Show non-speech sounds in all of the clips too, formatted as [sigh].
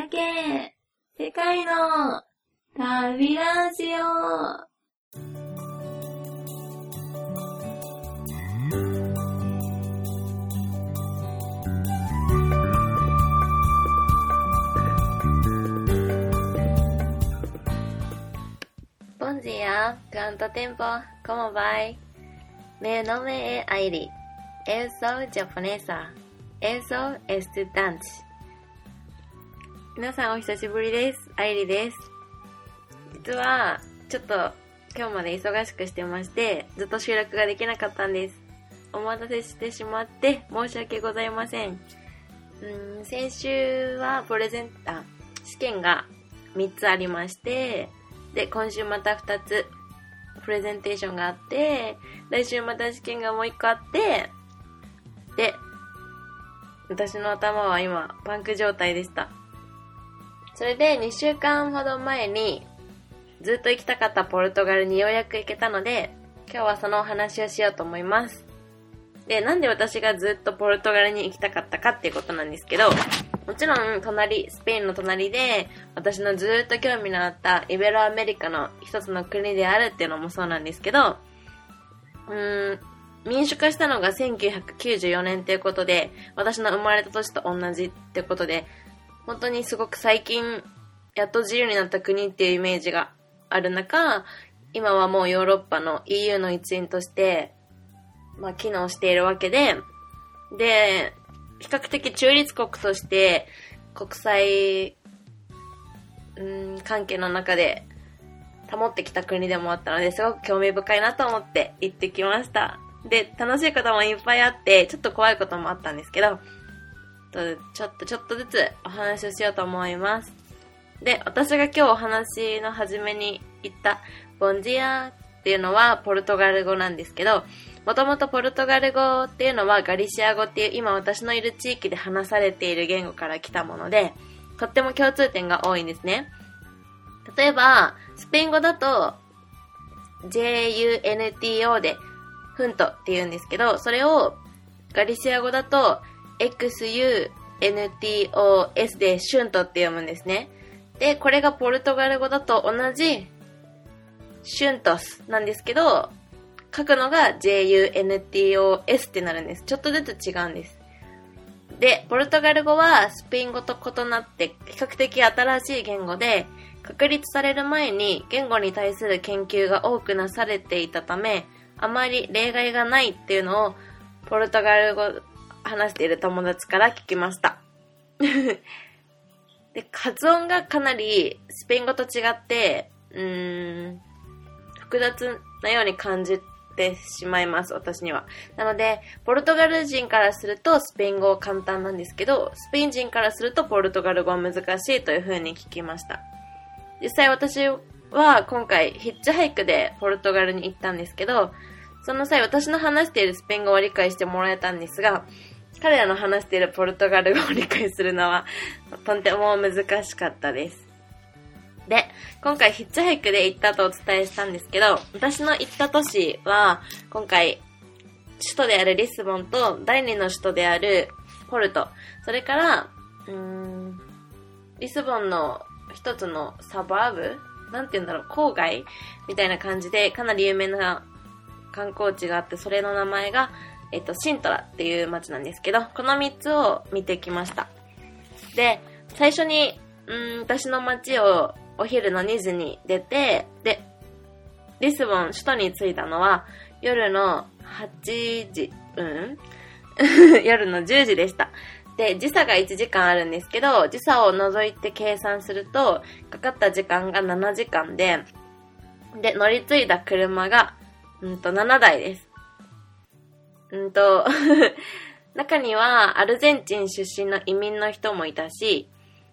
だけ世界の旅ラジオ。ボンジーやグランドテンポコモバイ。メノメエアイリエンソジャポネーサエンソエスダンチ。皆さんお久しぶりです。アイリです。実は、ちょっと今日まで忙しくしてまして、ずっと収録ができなかったんです。お待たせしてしまって申し訳ございません。うん、先週はプレゼン、あ、試験が3つありまして、で、今週また2つプレゼンテーションがあって、来週また試験がもう1個あって、で、私の頭は今、パンク状態でした。それで2週間ほど前にずっと行きたかったポルトガルにようやく行けたので、今日はそのお話をしようと思います。で、なんで私がずっとポルトガルに行きたかったかっていうことなんですけど、もちろん隣、スペインの隣で私のずっと興味のあったイベロアメリカの一つの国であるっていうのもそうなんですけど、うーん、民主化したのが1994年っていうことで、私の生まれた年と同じってことで、本当にすごく最近、やっと自由になった国っていうイメージがある中、今はもうヨーロッパの EU の一員として、まあ、機能しているわけで、で、比較的中立国として、国際、うん、関係の中で保ってきた国でもあったので、すごく興味深いなと思って行ってきました。で、楽しいこともいっぱいあって、ちょっと怖いこともあったんですけど、ちょっとちょっとずつお話をしようと思います。で、私が今日お話の初めに言ったボンジアっていうのはポルトガル語なんですけど、もともとポルトガル語っていうのはガリシア語っていう今私のいる地域で話されている言語から来たもので、とっても共通点が多いんですね。例えば、スペイン語だと JUNTO でフントって言うんですけど、それをガリシア語だと XUNTOS でシュントって読むんですね。で、これがポルトガル語だと同じシュントスなんですけど、書くのが JUNTOS ってなるんです。ちょっとずつ違うんです。で、ポルトガル語はスペイン語と異なって比較的新しい言語で、確立される前に言語に対する研究が多くなされていたため、あまり例外がないっていうのをポルトガル語話している友達から聞きました。[laughs] で、発音がかなりスペイン語と違って、うーん、複雑なように感じてしまいます、私には。なので、ポルトガル人からするとスペイン語は簡単なんですけど、スペイン人からするとポルトガル語は難しいという風に聞きました。実際私は今回ヒッチハイクでポルトガルに行ったんですけど、その際私の話しているスペイン語を理解してもらえたんですが、彼らの話しているポルトガル語を理解するのはとても難しかったです。で、今回ヒッチハイクで行ったとお伝えしたんですけど、私の行った都市は、今回、首都であるリスボンと第二の首都であるポルト、それから、うーん、リスボンの一つのサバーブ？なんて言うんだろう、郊外？みたいな感じで、かなり有名な観光地があって、それの名前が、えっと、シントラっていう街なんですけど、この3つを見てきました。で、最初に、うん、私の街をお昼の2時に出て、で、リスボン、首都に着いたのは夜の8時、うん？[laughs] 夜の10時でした。で、時差が1時間あるんですけど、時差を除いて計算すると、かかった時間が7時間で、で、乗り継いだ車が、うんと、7台です。うんと、[laughs] 中にはアルゼンチン出身の移民の人もいたし、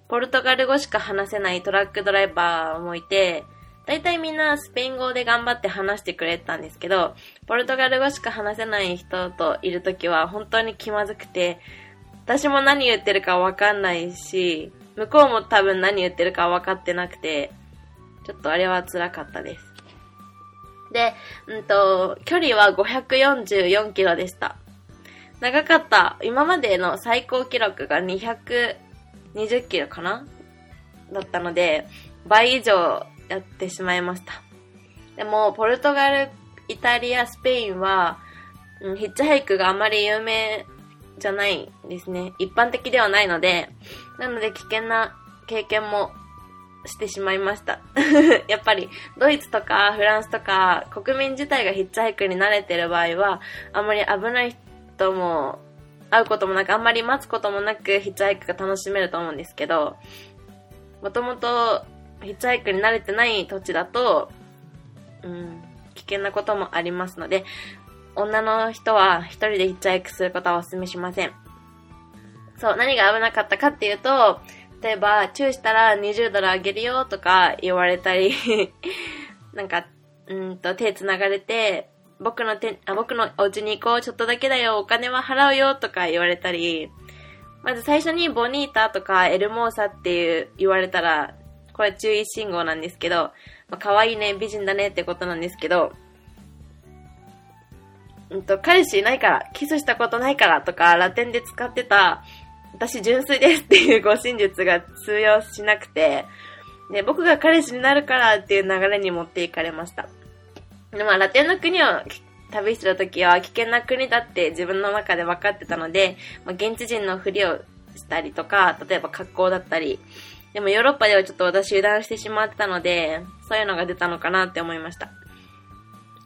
ポルトガル語しか話せないトラックドライバーもいて、大体みんなスペイン語で頑張って話してくれたんですけど、ポルトガル語しか話せない人といるときは本当に気まずくて、私も何言ってるかわかんないし、向こうも多分何言ってるか分かってなくて、ちょっとあれは辛かったです。で、うんと、距離は544キロでした。長かった。今までの最高記録が220キロかな？だったので、倍以上やってしまいました。でも、ポルトガル、イタリア、スペインは、うん、ヒッチハイクがあまり有名じゃないですね。一般的ではないので、なので危険な経験もしてしまいました。[laughs] やっぱり、ドイツとかフランスとか、国民自体がヒッチハイクに慣れてる場合は、あんまり危ない人も、会うこともなく、あんまり待つこともなく、ヒッチハイクが楽しめると思うんですけど、もともと、ヒッチハイクに慣れてない土地だと、うん、危険なこともありますので、女の人は一人でヒッチハイクすることはお勧めしません。そう、何が危なかったかっていうと、例えば、チューしたら20ドルあげるよとか言われたり [laughs] なんか、うんと手繋がれて、僕の手、あ、僕のお家に行こう、ちょっとだけだよ、お金は払うよとか言われたり、まず最初にボニータとかエルモーサっていう言われたら、これ注意信号なんですけど、まあ、可愛いね、美人だねってことなんですけど、うんと、彼氏いないから、キスしたことないからとか、ラテンで使ってた、私純粋ですっていう護身術が通用しなくて、で、僕が彼氏になるからっていう流れに持っていかれました。で、まあ、ラテンの国を旅してた時は危険な国だって自分の中で分かってたので、まあ、現地人のふりをしたりとか、例えば格好だったり、でもヨーロッパではちょっと私油断してしまってたので、そういうのが出たのかなって思いました。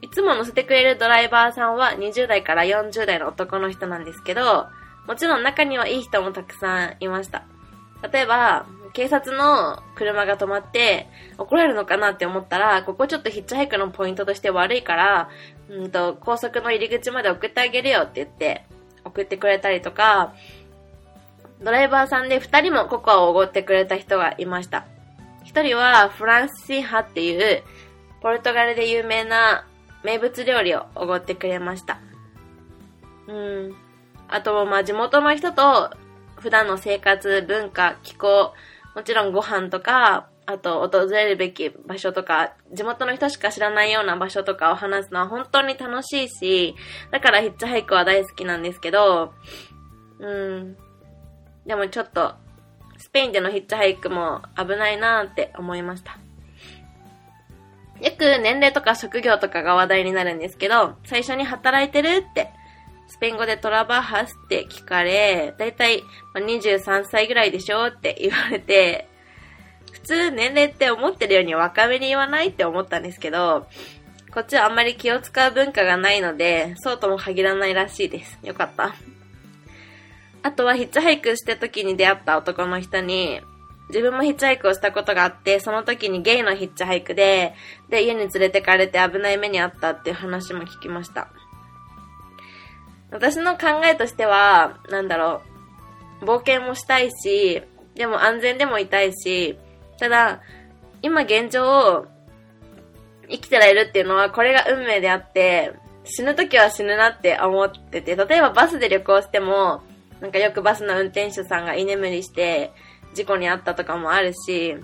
いつも乗せてくれるドライバーさんは20代から40代の男の人なんですけど、もちろん中にはいい人もたくさんいました。例えば、警察の車が止まって怒られるのかなって思ったら、ここちょっとヒッチハイクのポイントとして悪いから、うんと、高速の入り口まで送ってあげるよって言って、送ってくれたりとか、ドライバーさんで二人もココアをおごってくれた人がいました。一人はフランシーハっていう、ポルトガルで有名な名物料理をおごってくれました。うん。あと、まあ、地元の人と普段の生活、文化、気候、もちろんご飯とか、あと訪れるべき場所とか、地元の人しか知らないような場所とかを話すのは本当に楽しいし、だからヒッチハイクは大好きなんですけど、うん。でもちょっと、スペインでのヒッチハイクも危ないなって思いました。よく年齢とか職業とかが話題になるんですけど、最初に働いてるってスペイン語でトラバハスって聞かれ、だいたい23歳ぐらいでしょって言われて、普通年齢って思ってるように若めに言わないって思ったんですけど、こっちはあんまり気を使う文化がないので、そうとも限らないらしいです。よかった。あとはヒッチハイクして時に出会った男の人に、自分もヒッチハイクをしたことがあって、その時にゲイのヒッチハイクで、で、家に連れてかれて危ない目にあったっていう話も聞きました。私の考えとしては、なんだろう、冒険もしたいし、でも安全でもいたいし、ただ、今現状、生きてられるっていうのは、これが運命であって、死ぬ時は死ぬなって思ってて、例えばバスで旅行しても、なんかよくバスの運転手さんが居眠りして、事故に遭ったとかもあるし、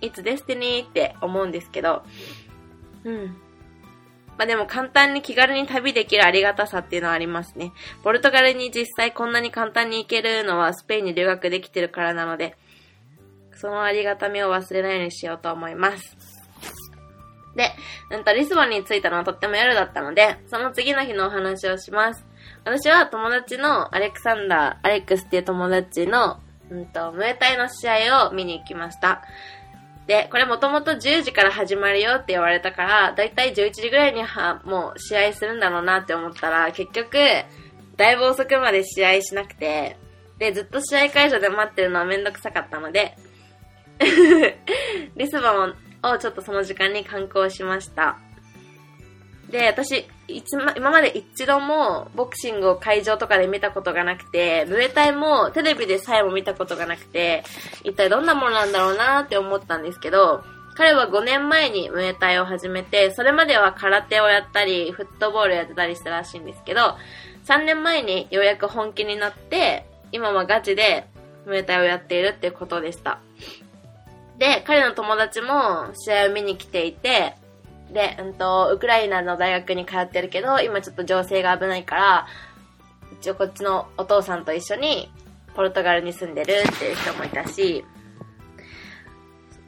いつデスティニーって思うんですけど、うん。まあでも簡単に気軽に旅できるありがたさっていうのはありますね。ポルトガルに実際こんなに簡単に行けるのはスペインに留学できてるからなので、そのありがたみを忘れないようにしようと思います。で、うんと、リスボンに着いたのはとっても夜だったので、その次の日のお話をします。私は友達のアレクサンダー、アレックスっていう友達の、うんと、ムエタイの試合を見に行きました。で、これもともと10時から始まるよって言われたから、だいたい11時ぐらいにはもう試合するんだろうなって思ったら、結局、だいぶ遅くまで試合しなくて、で、ずっと試合会場で待ってるのはめんどくさかったので、[laughs] リスボンをちょっとその時間に観光しました。で、私、今まで一度もボクシングを会場とかで見たことがなくて、ムエタイもテレビでさえも見たことがなくて、一体どんなものなんだろうなって思ったんですけど、彼は5年前にムエタイを始めて、それまでは空手をやったり、フットボールやってたりしたらしいんですけど、3年前にようやく本気になって、今はガチでムエタイをやっているってことでした。で、彼の友達も試合を見に来ていて、で、うんと、ウクライナの大学に通ってるけど、今ちょっと情勢が危ないから、一応こっちのお父さんと一緒に、ポルトガルに住んでるっていう人もいたし、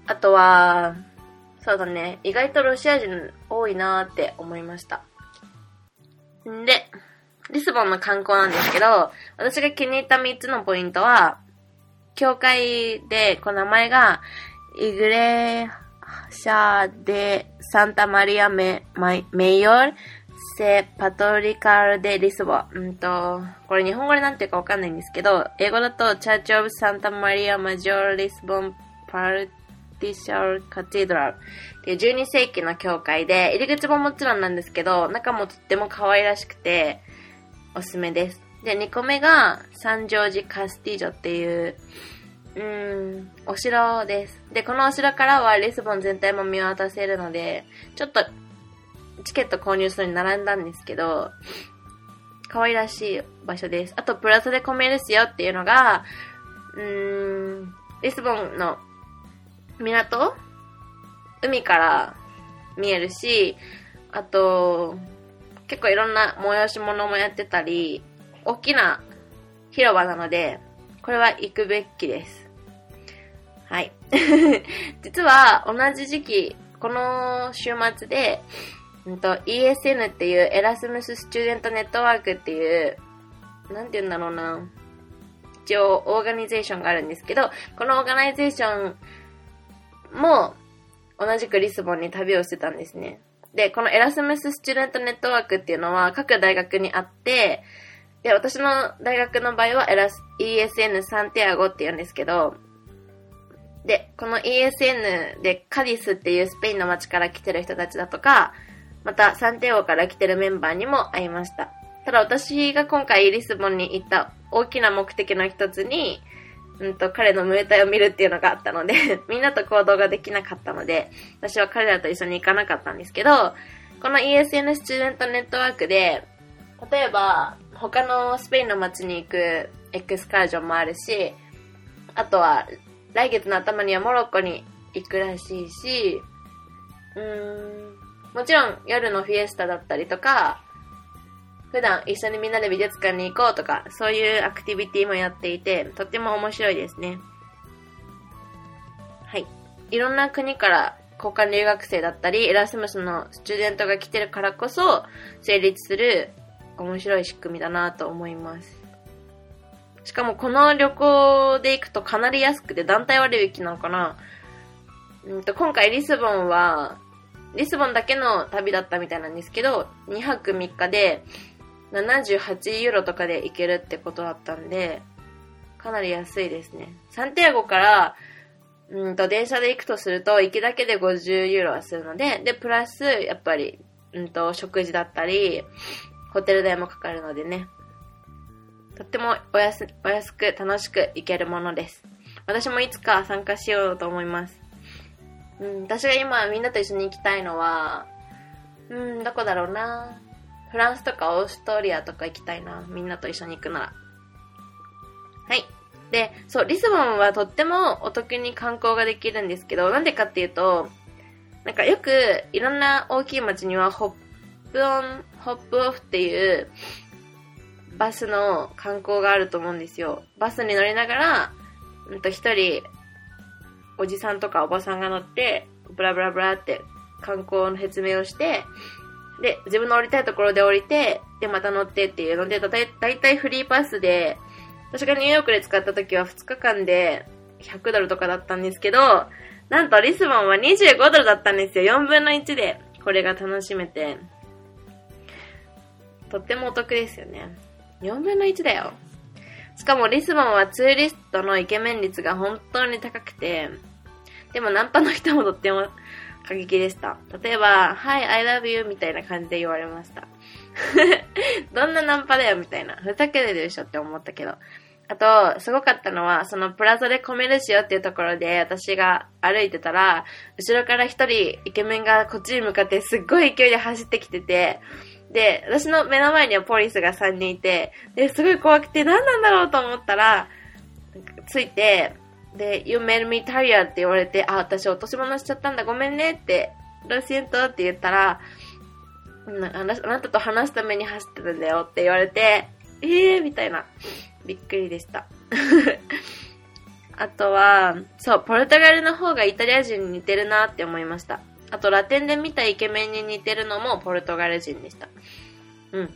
あとは、そうだね、意外とロシア人多いなーって思いました。んで、リスボンの観光なんですけど、私が気に入った3つのポイントは、教会で、この名前が、イグレシャでサンタマリアメメイヨルセパトリカルデリスボ。うんと、これ日本語でなんていうかわかんないんですけど、英語だと、チャーチオブサンタマリアマジョーリスボンパルティシャルカティドラルっていう12世紀の教会で、入り口ももちろんなんですけど、中もとっても可愛らしくて、おすすめです。で、2個目が、サンジョージ・カスティジョっていう、うん、お城です。で、このお城からはリスボン全体も見渡せるので、ちょっと、チケット購入するに並んだんですけど、可愛らしい場所です。あと、プラザで込めるすよっていうのが、うーん、リスボンの港海から見えるし、あと、結構いろんな催し物もやってたり、大きな広場なので、これは行くべきです。はい。[laughs] 実は同じ時期、この週末で、うんと、ESN っていうエラスムススチューデントネットワークっていう、なんて言うんだろうな。一応、オーガニゼーションがあるんですけど、この organization も、同じくリスボンに旅をしてたんですね。で、この Erasmus Student Network っていうのは各大学にあって、で、私の大学の場合はエラス ESN サンティアゴって言うんですけど、で、この ESN でカディスっていうスペインの街から来てる人たちだとか、またサンティアゴから来てるメンバーにも会いました。ただ私が今回リスボンに行った大きな目的の一つに、うんと、彼のムエタイを見るっていうのがあったので [laughs] みんなと行動ができなかったので、私は彼らと一緒に行かなかったんですけど、この ESN スチューデントネットワークで、例えば、他のスペインの街に行くエクスカージョンもあるし、あとは、来月の頭にはモロッコに行くらしいし、うーん、もちろん夜のフィエスタだったりとか、普段一緒にみんなで美術館に行こうとか、そういうアクティビティもやっていて、とっても面白いですね。はい。いろんな国から交換留学生だったり、エラスムスのスチューデントが来てるからこそ、成立する面白い仕組みだなと思います。しかもこの旅行で行くとかなり安くて団体割引なのかなうんと今回リスボンは、リスボンだけの旅だったみたいなんですけど、2泊3日で78ユーロとかで行けるってことだったんで、かなり安いですね。サンティアゴから、うんと、電車で行くとすると、行きだけで50ユーロはするので、で、プラス、やっぱり、うんと、食事だったり、ホテル代もかかるのでね。とってもお安お安く楽しく行けるものです。私もいつか参加しようと思います。うん、私が今みんなと一緒に行きたいのは、うん、どこだろうな。フランスとかオーストリアとか行きたいな。みんなと一緒に行くなら。はい。で、そう、リスボンはとってもお得に観光ができるんですけど、なんでかっていうと、なんかよくいろんな大きい街にはホップオン、ホップオフっていうバスの観光があると思うんですよ。バスに乗りながら、うんと一人、おじさんとかおばさんが乗って、ブラブラブラって観光の説明をして、で、自分の降りたいところで降りて、で、また乗ってっていうので、だいたいフリーパスで、私がニューヨークで使った時は2日間で100ドルとかだったんですけど、なんとリスボンは25ドルだったんですよ。4分の1でこれが楽しめて。とってもお得ですよね。4分の1だよ。しかもリスボンはツーリストのイケメン率が本当に高くて、でもナンパの人もとっても過激でした。例えば、Hi, I love you みたいな感じで言われました。[laughs] どんなナンパだよみたいな。ふざけてるでしょって思ったけど。あと、すごかったのは、そのプラザでコメルシオっていうところで私が歩いてたら、後ろから一人イケメンがこっちに向かってすっごい勢いで走ってきてて、で、私の目の前にはポリスが3人いて、で、すごい怖くて何なんだろうと思ったら、ついて、で、You made me tired って言われて、あ、私落とし物しちゃったんだ、ごめんねって、ロシエントって言ったら、あなたと話すために走ってるんだよって言われて、えーみたいな。びっくりでした。[laughs] あとは、そう、ポルトガルの方がイタリア人に似てるなって思いました。あと、ラテンで見たイケメンに似てるのもポルトガル人でした。うん。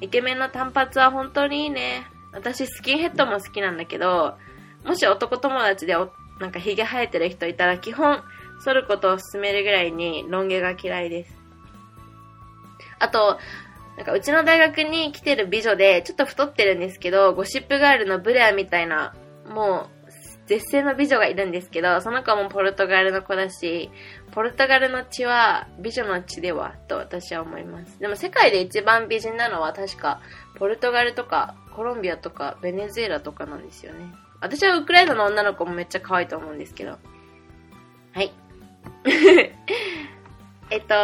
イケメンの単発は本当にいいね。私、スキンヘッドも好きなんだけど、もし男友達で、なんかヒゲ生えてる人いたら、基本、剃ることを勧めるぐらいに、ロン毛が嫌いです。あと、なんかうちの大学に来てる美女で、ちょっと太ってるんですけど、ゴシップガールのブレアみたいな、もう、絶世の美女がいるんですけど、その子もポルトガルの子だし、ポルトガルの血は美女の血ではと私は思います。でも世界で一番美人なのは確かポルトガルとかコロンビアとかベネズエラとかなんですよね。私はウクライナの女の子もめっちゃ可愛いと思うんですけど。はい。[laughs] えっと、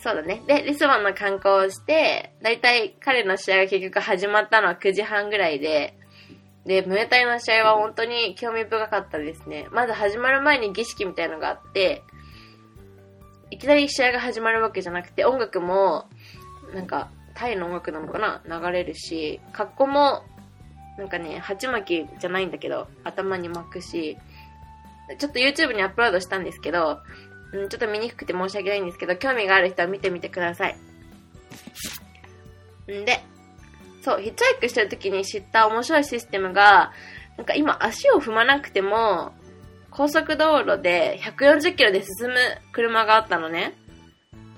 そうだね。で、リスボンの観光をして、だいたい彼の試合が結局始まったのは9時半ぐらいで、で、ムエタイの試合は本当に興味深かったですね。まず始まる前に儀式みたいのがあって、いきなり試合が始まるわけじゃなくて、音楽も、なんか、タイの音楽なのかな？流れるし、格好も、なんかね、鉢巻きじゃないんだけど、頭に巻くし、ちょっと YouTube にアップロードしたんですけど、うん、ちょっと見にくくて申し訳ないんですけど、興味がある人は見てみてください。んで、そう、ヒッチハイクしてる時に知った面白いシステムが、なんか今足を踏まなくても、高速道路で140キロで進む車があったのね。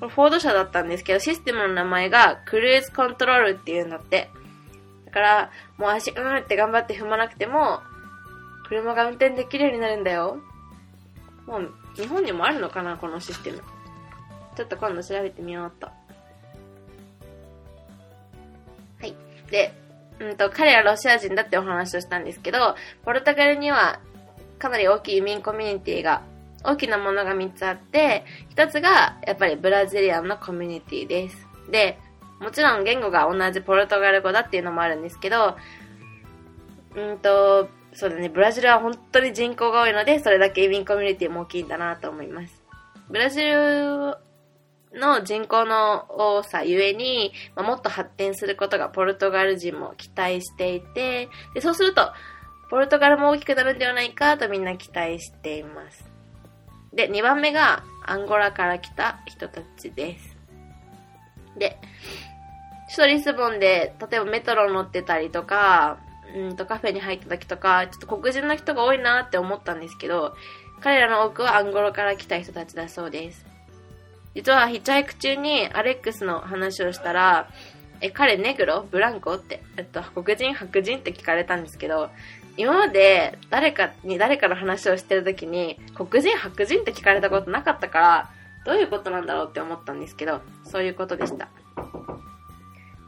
これフォード車だったんですけど、システムの名前がクルーズコントロールっていうんだって。だから、もう足、うんって頑張って踏まなくても、車が運転できるようになるんだよ。もう、日本にもあるのかな、このシステム。ちょっと今度調べてみようっと。で、うんと、彼はロシア人だってお話をしたんですけど、ポルトガルにはかなり大きい移民コミュニティが、大きなものが3つあって、1つがやっぱりブラジリアンのコミュニティです。で、もちろん言語が同じポルトガル語だっていうのもあるんですけど、うんと、そうだね、ブラジルは本当に人口が多いので、それだけ移民コミュニティも大きいんだなと思います。ブラジルの人口の多さゆえに、まあ、もっと発展することがポルトガル人も期待していて、でそうすると、ポルトガルも大きくなるんではないかとみんな期待しています。で、2番目がアンゴラから来た人たちです。で、首都リスボンで、例えばメトロ乗ってたりとか、うんとカフェに入った時とか、ちょっと黒人の人が多いなって思ったんですけど、彼らの多くはアンゴラから来た人たちだそうです。実はヒッチハイク中にアレックスの話をしたら、え、彼ネグロブランコって、えっと、黒人白人って聞かれたんですけど、今まで誰かに誰かの話をしてる時に、黒人白人って聞かれたことなかったから、どういうことなんだろうって思ったんですけど、そういうことでした。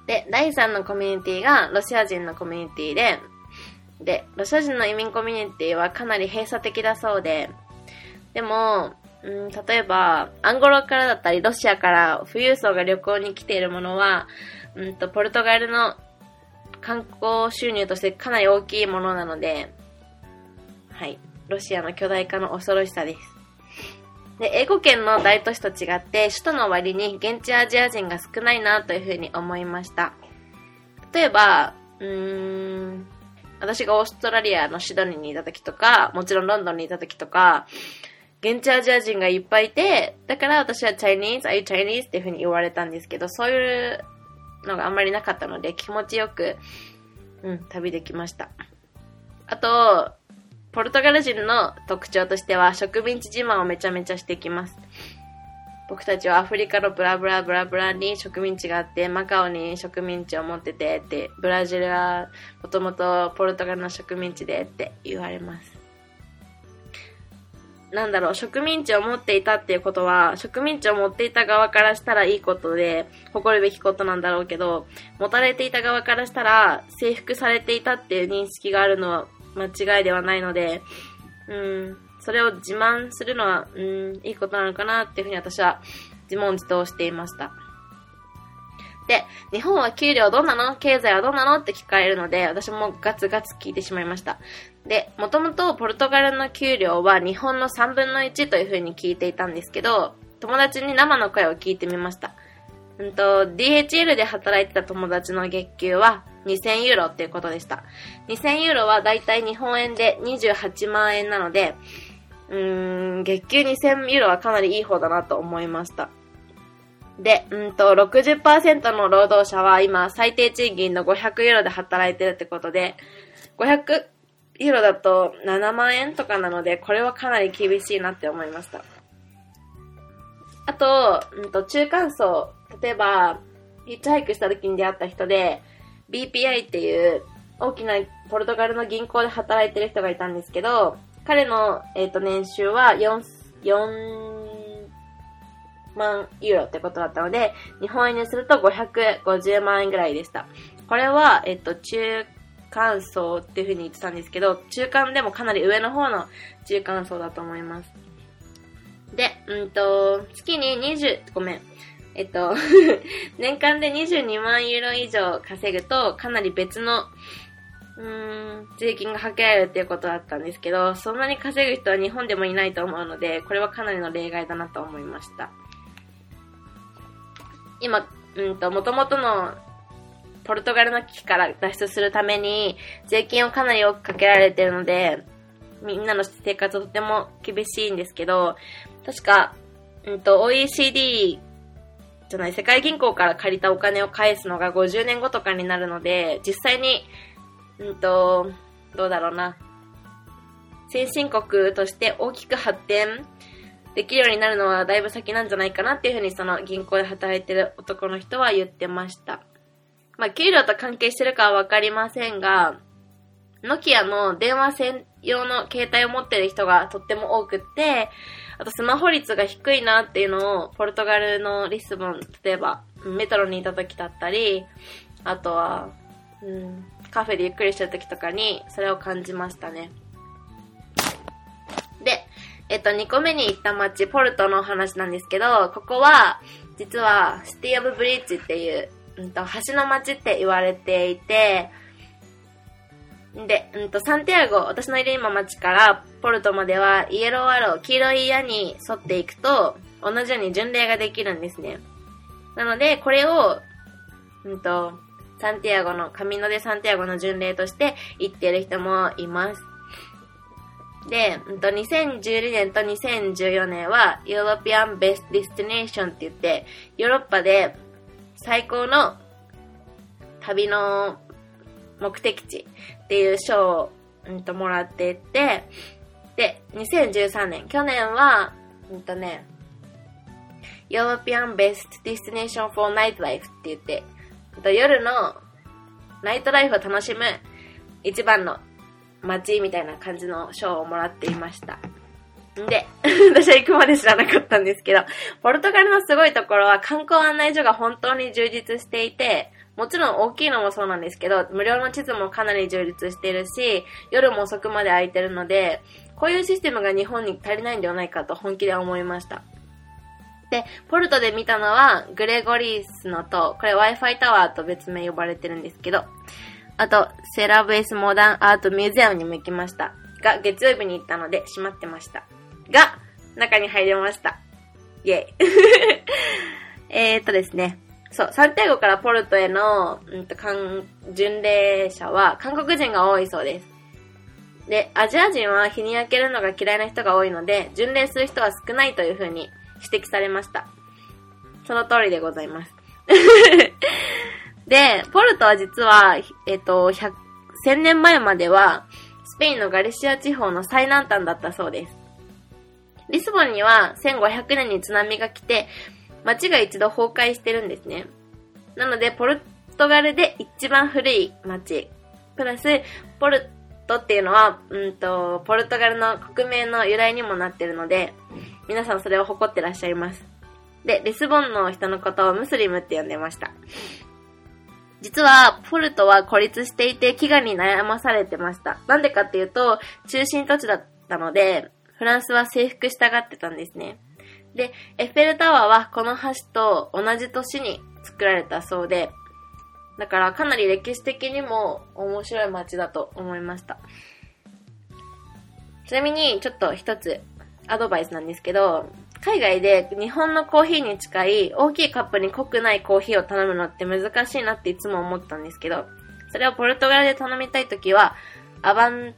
で、第3のコミュニティがロシア人のコミュニティで、で、ロシア人の移民コミュニティはかなり閉鎖的だそうで、でも、うん、例えば、アンゴラからだったり、ロシアから富裕層が旅行に来ているものは、うんと、ポルトガルの観光収入としてかなり大きいものなので、はい。ロシアの巨大化の恐ろしさです。で、英語圏の大都市と違って、首都の割に現地アジア人が少ないなというふうに思いました。例えば、うーん、私がオーストラリアのシドニーにいた時とか、もちろんロンドンにいた時とか、現地アジア人がいっぱいいて、だから私は Chinese, are you Chinese? っていう風に言われたんですけど、そういうのがあんまりなかったので気持ちよく、うん、旅できました。あと、ポルトガル人の特徴としては植民地自慢をめちゃめちゃしてきます。僕たちはアフリカのブラブラブラブラに植民地があって、マカオに植民地を持っててって、ブラジルはもともとポルトガルの植民地でって言われます。なんだろう、植民地を持っていたっていうことは、植民地を持っていた側からしたらいいことで、誇るべきことなんだろうけど、持たれていた側からしたら、征服されていたっていう認識があるのは間違いではないので、うん、それを自慢するのは、うん、いいことなのかなっていうふうに私は自問自答していました。で、日本は給料どんなの？経済はどんなの？って聞かれるので、私もガツガツ聞いてしまいました。で、もともとポルトガルの給料は日本の3分の1という風に聞いていたんですけど、友達に生の声を聞いてみました。うんと、DHL で働いてた友達の月給は2000ユーロっていうことでした。2000ユーロはだいたい日本円で28万円なので、うーん、月給2000ユーロはかなりいい方だなと思いました。で、うんと、60%の労働者は今、最低賃金の500ユーロで働いてるってことで、500ユーロだと7万円とかなので、これはかなり厳しいなって思いました。あと、うんと、中間層、例えば、ヒッチハイクした時に出会った人で、BPI っていう大きなポルトガルの銀行で働いてる人がいたんですけど、彼の、え、ー、と、年収は4、4万ユーロってことだったので、日本円にすると550万円ぐらいでした。これは、えっと、中間層っていう風に言ってたんですけど、中間でもかなり上の方の中間層だと思います。で、うんと、月に20、ごめん。えっと、[laughs] 年間で22万ユーロ以上稼ぐと、かなり別の、うーん、税金がかけられるっていうことだったんですけど、そんなに稼ぐ人は日本でもいないと思うので、これはかなりの例外だなと思いました。今、うんと、元々のポルトガルの危機から脱出するために、税金をかなり多くかけられてるので、みんなの生活はとても厳しいんですけど、確か、うんと、OECD じゃない、世界銀行から借りたお金を返すのが50年後とかになるので、実際に、うんと、どうだろうな。先進国として大きく発展できるようになるのはだいぶ先なんじゃないかなっていうふうにその銀行で働いてる男の人は言ってました。まあ、給料と関係してるかはわかりませんが、ノキアの電話専用の携帯を持ってる人がとっても多くって、あとスマホ率が低いなっていうのを、ポルトガルのリスボン、例えば、メトロにいた時だったり、あとは、うん、カフェでゆっくりしてる時とかに、それを感じましたね。で、えっと、2個目に行った街、ポルトの話なんですけど、ここは、実は、 City of Bridge っていう、うんと、橋の街って言われていて、で、うんと、サンティアゴ、私のいる今街からポルトまでは、 yellow arrow、黄色い矢に沿っていくと、同じように巡礼ができるんですね。なので、これを、うんと、サンティアゴの、カミノでサンティアゴの巡礼として行ってる人もいます。で、うんと2012年と2014年は、 European Best Destination って言って、ヨーロッパで最高の旅の目的地っていう賞を、うんと、もらっていて、で、2013年、去年は、うんとね、 European Best Destination for Nightlife って言って、夜のナイトライフを楽しむ一番の街みたいな感じの賞をもらっていました。で、[laughs] 私は行くまで知らなかったんですけど、ポルトガルのすごいところは観光案内所が本当に充実していて、もちろん大きいのもそうなんですけど、無料の地図もかなり充実してるし、夜も遅くまで空いてるので、こういうシステムが日本に足りないんではないかと本気で思いました。で、ポルトで見たのは、グレゴリースの塔、これ Wi-Fi タワーと別名呼ばれてるんですけど、あと、セラブエスモダンアートミュージアムにも行きました。が、月曜日に行ったので閉まってました。が、中に入れました。イェイ。[laughs] えっとですね。そう、サンティアゴからポルトへの、うんと、巡礼者は韓国人が多いそうです。で、アジア人は日に焼けるのが嫌いな人が多いので、巡礼する人は少ないという風に指摘されました。その通りでございます。[laughs] で、ポルトは実は、えっと、1000年前までは、スペインのガリシア地方の最南端だったそうです。リスボンには1500年に津波が来て、町が一度崩壊してるんですね。なので、ポルトガルで一番古い町。プラス、ポルトっていうのは、うんと、ポルトガルの国名の由来にもなってるので、皆さんそれを誇ってらっしゃいます。で、リスボンの人のことをムスリムって呼んでました。実は、ポルトは孤立していて飢餓に悩まされてました。なんでかっていうと、中心土地だったので、フランスは征服したがってたんですね。で、エッフェルタワーはこの橋と同じ年に作られたそうで、だからかなり歴史的にも面白い街だと思いました。ちなみに、ちょっと一つアドバイスなんですけど、海外で日本のコーヒーに近い大きいカップに濃くないコーヒーを頼むのって難しいなっていつも思ったんですけど、それをポルトガルで頼みたいときは、アバン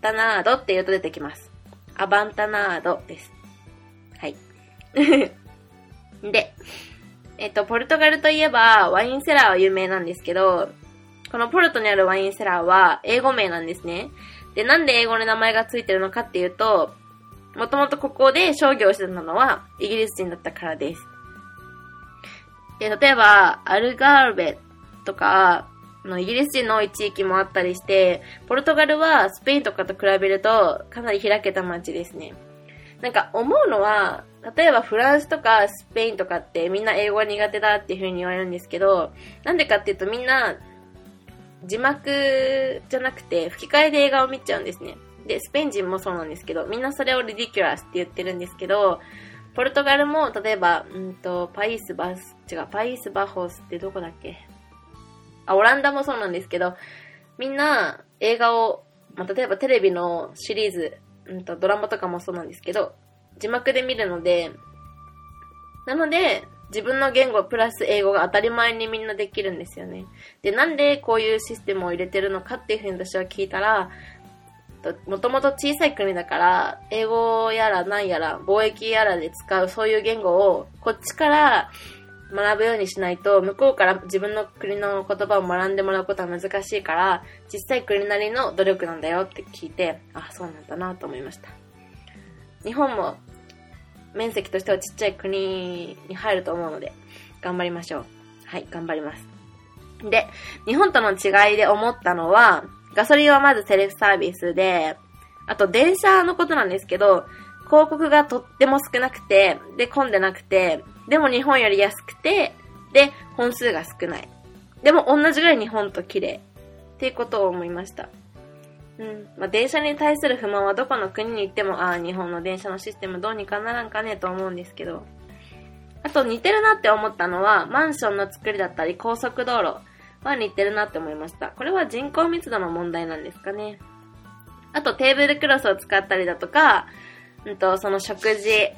タナードって言うと出てきます。アバンタナードです。はい。[laughs] で、えっと、ポルトガルといえば、ワインセラーは有名なんですけど、このポルトにあるワインセラーは英語名なんですね。で、なんで英語の名前がついてるのかっていうと、もともとここで商業してたのはイギリス人だったからです。で、例えば、アルガーベとか、のイギリス人の多い地域もあったりして、ポルトガルはスペインとかと比べるとかなり開けた街ですね。なんか思うのは、例えばフランスとかスペインとかってみんな英語が苦手だっていう風に言われるんですけど、なんでかっていうとみんな字幕じゃなくて吹き替えで映画を見ちゃうんですね。で、スペイン人もそうなんですけど、みんなそれをリディキュラスって言ってるんですけど、ポルトガルも例えば、うんと、パイスバス、違う、パイスバホスってどこだっけ？あ、オランダもそうなんですけど、みんな映画を、まあ、例えばテレビのシリーズ、うんと、ドラマとかもそうなんですけど、字幕で見るので、なので、自分の言語プラス英語が当たり前にみんなできるんですよね。で、なんでこういうシステムを入れてるのかっていうふうに私は聞いたら、もともと小さい国だから、英語やら何やら、貿易やらで使うそういう言語を、こっちから学ぶようにしないと、向こうから自分の国の言葉を学んでもらうことは難しいから、実際国なりの努力なんだよって聞いて、あ、そうなんだなと思いました。日本も面積としてはちっちゃい国に入ると思うので、頑張りましょう。はい、頑張ります。で、日本との違いで思ったのは、ガソリンはまずセルフサービスで、あと電車のことなんですけど、広告がとっても少なくて、で、混んでなくて、でも日本より安くて、で、本数が少ない。でも同じぐらい日本と綺麗。っていうことを思いました。うん。まあ、電車に対する不満はどこの国に行っても、ああ、日本の電車のシステムどうにかならんかねと思うんですけど。あと似てるなって思ったのは、マンションの作りだったり、高速道路は似てるなって思いました。これは人口密度の問題なんですかね。あとテーブルクロスを使ったりだとか、うんと、その食事、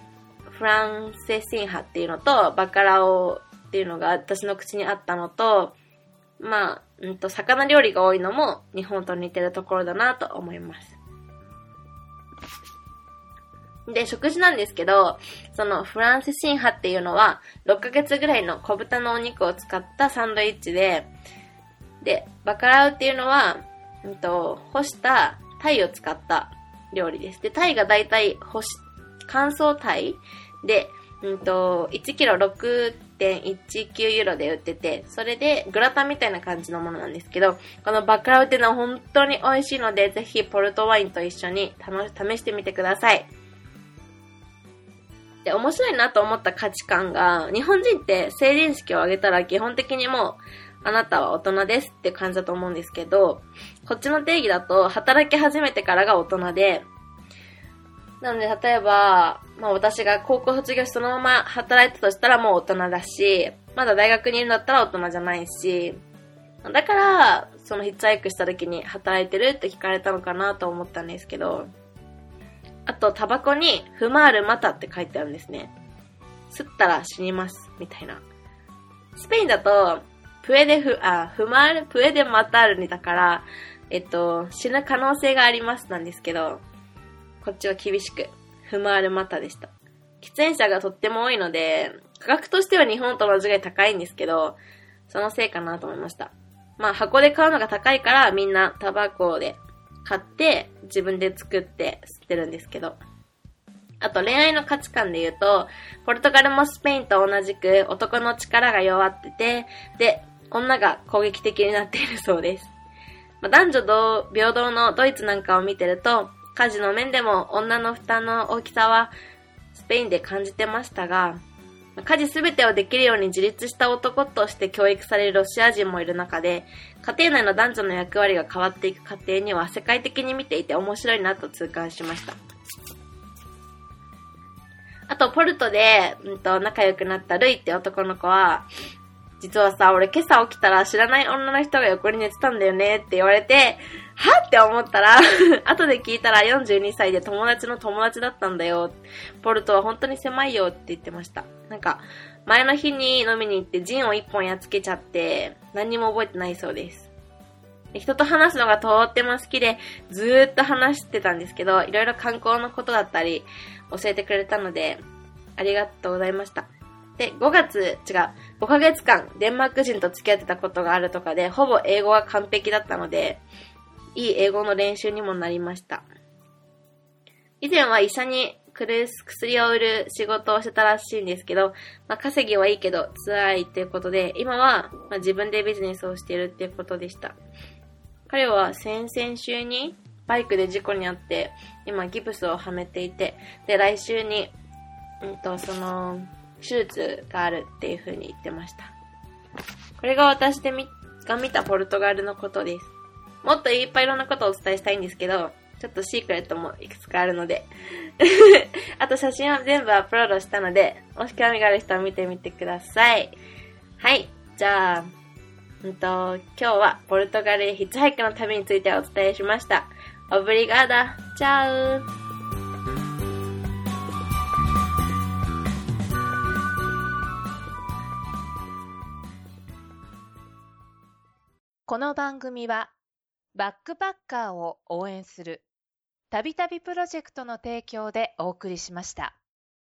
フランセシン派っていうのと、バカラオっていうのが私の口にあったのと、まあ、うんと、魚料理が多いのも日本と似てるところだなと思います。で、食事なんですけど、そのフランスシン派っていうのは、6ヶ月ぐらいの小豚のお肉を使ったサンドイッチで、で、バカラウっていうのは、うんと、干した鯛を使った料理です。で、鯛がだいたい干し、乾燥鯛で、うんと、1キロ6.19ユーロで売ってて、それでグラタンみたいな感じのものなんですけど、このバカラウっていうのは本当に美味しいので、ぜひポルトワインと一緒に試してみてください。で、面白いなと思った価値観が、日本人って成人式を挙げたら基本的にもう、あなたは大人ですって感じだと思うんですけど、こっちの定義だと、働き始めてからが大人で、なので、例えば、まあ私が高校卒業してそのまま働いたとしたらもう大人だし、まだ大学にいるんだったら大人じゃないし、だから、そのヒッチハイクした時に働いてるって聞かれたのかなと思ったんですけど、あと、タバコに、フマールマタって書いてあるんですね。吸ったら死にます、みたいな。スペインだと、プエデフ、あ、フマール、プエデマタールにだから、えっと、死ぬ可能性がありますなんですけど、こっちは厳しく、フマールマタでした。喫煙者がとっても多いので、価格としては日本と同じぐらい高いんですけど、そのせいかなと思いました。まあ箱で買うのが高いからみんなタバコで買って自分で作って吸ってるんですけど。あと恋愛の価値観で言うと、ポルトガルもスペインと同じく男の力が弱ってて、で、女が攻撃的になっているそうです。まあ、男女同平等のドイツなんかを見てると、家事の面でも女の負担の大きさはスペインで感じてましたが、家事すべてをできるように自立した男として教育されるロシア人もいる中で、家庭内の男女の役割が変わっていく過程には世界的に見ていて面白いなと痛感しました。あと、ポルトで、うんと、仲良くなったルイって男の子は、実はさ、俺今朝起きたら知らない女の人が横に寝てたんだよねって言われて、は？って思ったら、[laughs] 後で聞いたら42歳で友達の友達だったんだよ。ポルトは本当に狭いよって言ってました。なんか、前の日に飲みに行ってジンを1本やっつけちゃって、何にも覚えてないそうです。人と話すのがとっても好きで、ずーっと話してたんですけど、いろいろ観光のことだったり、教えてくれたので、ありがとうございました。で、5月、違う、5ヶ月間、デンマーク人と付き合ってたことがあるとかで、ほぼ英語が完璧だったので、いい英語の練習にもなりました。以前は医者に薬を売る仕事をしてたらしいんですけど、まあ、稼ぎはいいけど辛いっていうことで、今は、ま、自分でビジネスをしてるっていうことでした。彼は先々週にバイクで事故に遭って、今ギプスをはめていて、で、来週に、うんと、その、手術があるっていう風に言ってました。これが私でみ、が見たポルトガルのことです。もっといっぱいいろんなことをお伝えしたいんですけど、ちょっとシークレットもいくつかあるので [laughs] あと写真は全部アップロードしたので、もし興味がある人は見てみてください。はい。じゃあ、うんと、今日はポルトガルヒッチハイクの旅についてお伝えしました。オブリガーダ。チャウこの番組はバックパッカーを応援するたびたびプロジェクトの提供でお送りしました。